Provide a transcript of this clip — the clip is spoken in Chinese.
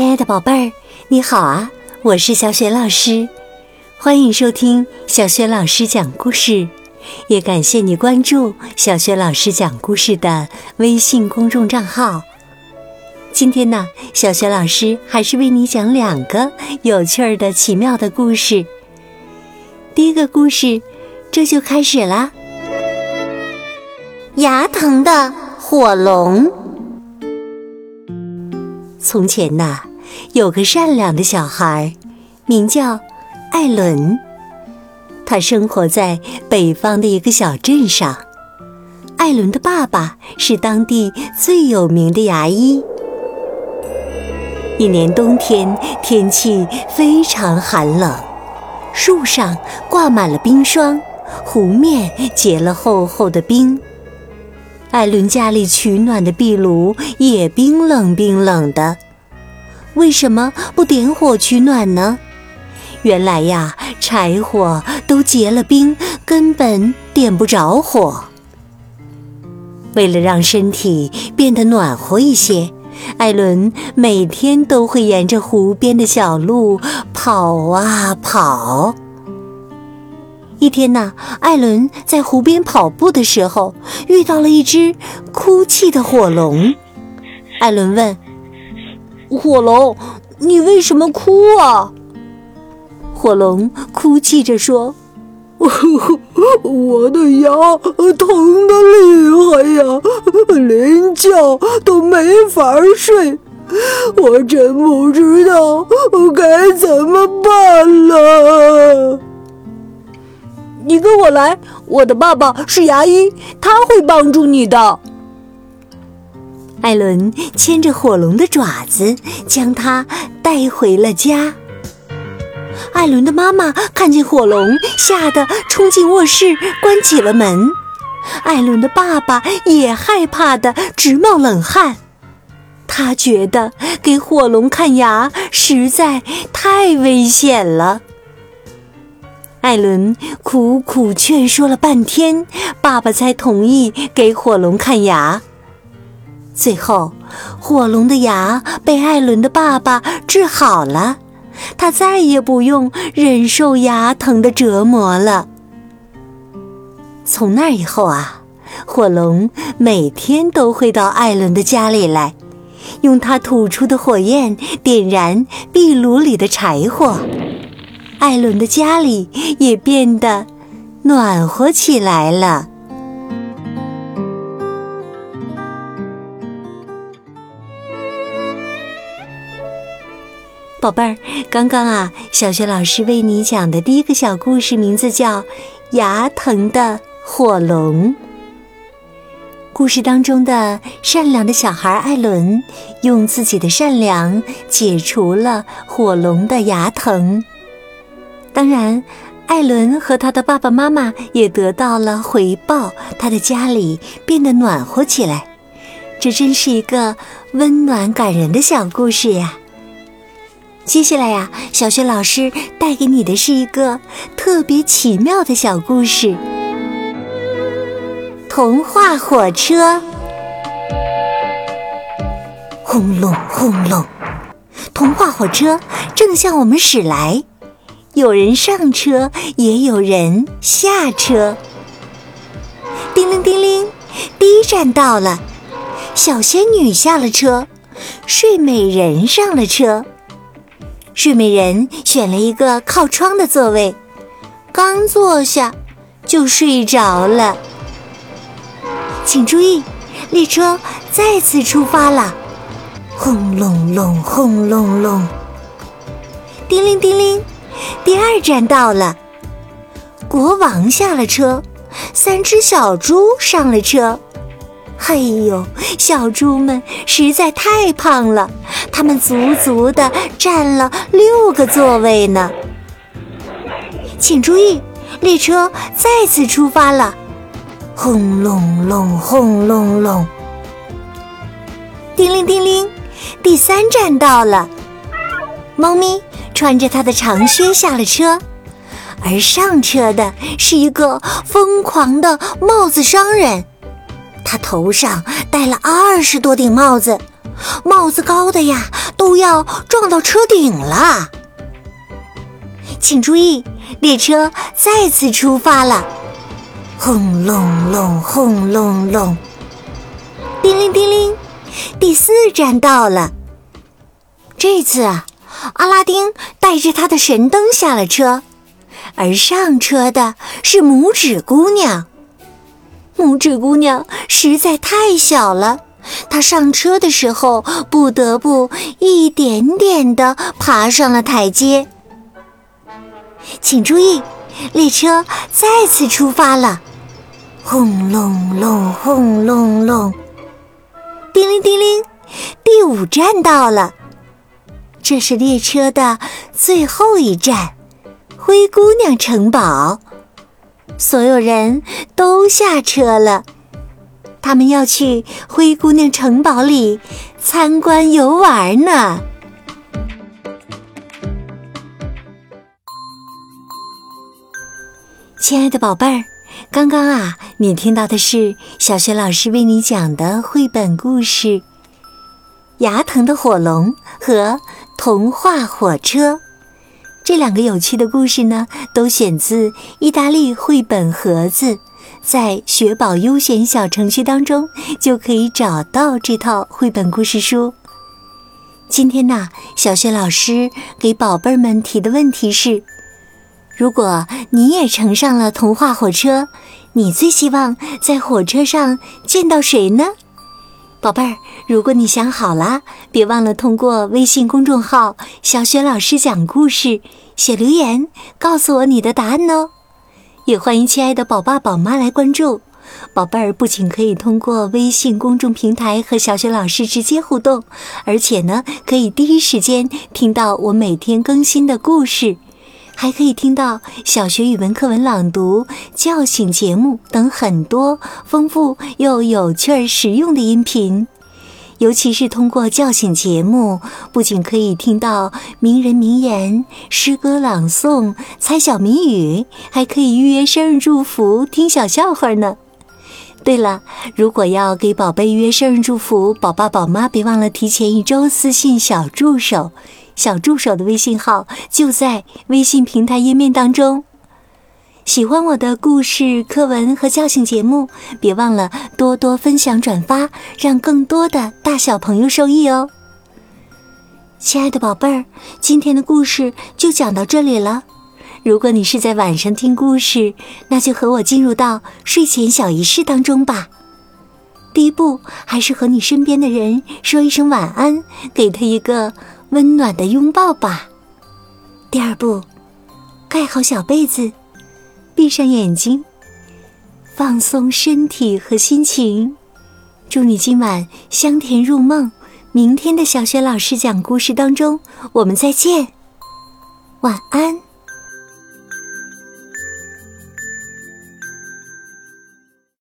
亲爱的宝贝儿，你好啊！我是小雪老师，欢迎收听小雪老师讲故事，也感谢你关注小雪老师讲故事的微信公众账号。今天呢，小雪老师还是为你讲两个有趣儿的奇妙的故事。第一个故事，这就开始啦。牙疼的火龙。从前呐，有个善良的小孩，名叫艾伦。他生活在北方的一个小镇上。艾伦的爸爸是当地最有名的牙医。一年冬天，天气非常寒冷，树上挂满了冰霜，湖面结了厚厚的冰。艾伦家里取暖的壁炉也冰冷冰冷的，为什么不点火取暖呢？原来呀，柴火都结了冰，根本点不着火。为了让身体变得暖和一些，艾伦每天都会沿着湖边的小路跑啊跑。一天呢，艾伦在湖边跑步的时候，遇到了一只哭泣的火龙。艾伦问：“火龙，你为什么哭啊？”火龙哭泣着说：“ 我的牙疼得厉害呀，连觉都没法睡，我真不知道该怎么办了。”你跟我来，我的爸爸是牙医，他会帮助你的。艾伦牵着火龙的爪子，将它带回了家。艾伦的妈妈看见火龙，吓得冲进卧室，关起了门。艾伦的爸爸也害怕的直冒冷汗，他觉得给火龙看牙实在太危险了。艾伦苦苦劝说了半天，爸爸才同意给火龙看牙。最后，火龙的牙被艾伦的爸爸治好了，他再也不用忍受牙疼的折磨了。从那以后啊，火龙每天都会到艾伦的家里来，用他吐出的火焰点燃壁炉里的柴火。艾伦的家里也变得暖和起来了。宝贝儿，刚刚啊，小学老师为你讲的第一个小故事名字叫《牙疼的火龙》。故事当中的善良的小孩艾伦，用自己的善良解除了火龙的牙疼。当然，艾伦和他的爸爸妈妈也得到了回报，他的家里变得暖和起来。这真是一个温暖感人的小故事呀！接下来呀，小雪老师带给你的是一个特别奇妙的小故事——童话火车。轰隆轰隆，童话火车正向我们驶来。有人上车，也有人下车。叮铃叮铃，第一站到了。小仙女下了车，睡美人上了车。睡美人选了一个靠窗的座位，刚坐下就睡着了。请注意，列车再次出发了。轰隆隆，轰隆隆，叮铃叮铃。第二站到了，国王下了车，三只小猪上了车。嘿呦，小猪们实在太胖了，它们足足的占了六个座位呢。请注意，列车再次出发了，轰隆隆，轰隆隆，叮铃叮铃，第三站到了，猫咪。穿着它的长靴下了车，而上车的是一个疯狂的帽子商人，他头上戴了二十多顶帽子，帽子高的呀都要撞到车顶了。请注意，列车再次出发了，轰隆隆，轰隆隆，叮铃叮铃，第四站到了。这次啊，阿拉丁带着他的神灯下了车，而上车的是拇指姑娘。拇指姑娘实在太小了，他上车的时候不得不一点点地爬上了台阶。请注意，列车再次出发了，轰隆隆，轰隆隆，叮铃叮铃，第五站到了。这是列车的最后一站——灰姑娘城堡。所有人都下车了，他们要去灰姑娘城堡里参观游玩呢。亲爱的宝贝儿，刚刚啊，你听到的是小学老师为你讲的绘本故事《牙疼的火龙》和《童话火车》这两个有趣的故事呢，都选自意大利绘本盒子，在学宝优选小程序当中就可以找到这套绘本故事书。今天呢，小雪老师给宝贝儿们提的问题是。如果你也乘上了童话火车，你最希望在火车上见到谁呢？宝贝儿，如果你想好了，别忘了通过微信公众号“小雪老师讲故事”写留言，告诉我你的答案哦。也欢迎亲爱的宝爸宝妈来关注。宝贝儿不仅可以通过微信公众平台和小雪老师直接互动，而且呢，可以第一时间听到我每天更新的故事。还可以听到小学语文课文朗读、叫醒节目等很多丰富又有趣儿实用的音频。尤其是通过叫醒节目，不仅可以听到名人名言、诗歌朗诵、猜小谜语，还可以预约生日祝福、听小笑话呢。对了，如果要给宝贝预约生日祝福，宝爸宝妈别忘了提前一周私信小助手。小助手的微信号就在微信平台页面当中。喜欢我的故事、课文和叫醒节目，别忘了多多分享转发，让更多的大小朋友受益哦。亲爱的宝贝儿，今天的故事就讲到这里了。如果你是在晚上听故事，那就和我进入到睡前小仪式当中吧。第一步，还是和你身边的人说一声晚安，给他一个。温暖的拥抱吧。第二步，盖好小被子，闭上眼睛，放松身体和心情。祝你今晚香甜入梦。明天的小雪老师讲故事当中，我们再见。晚安。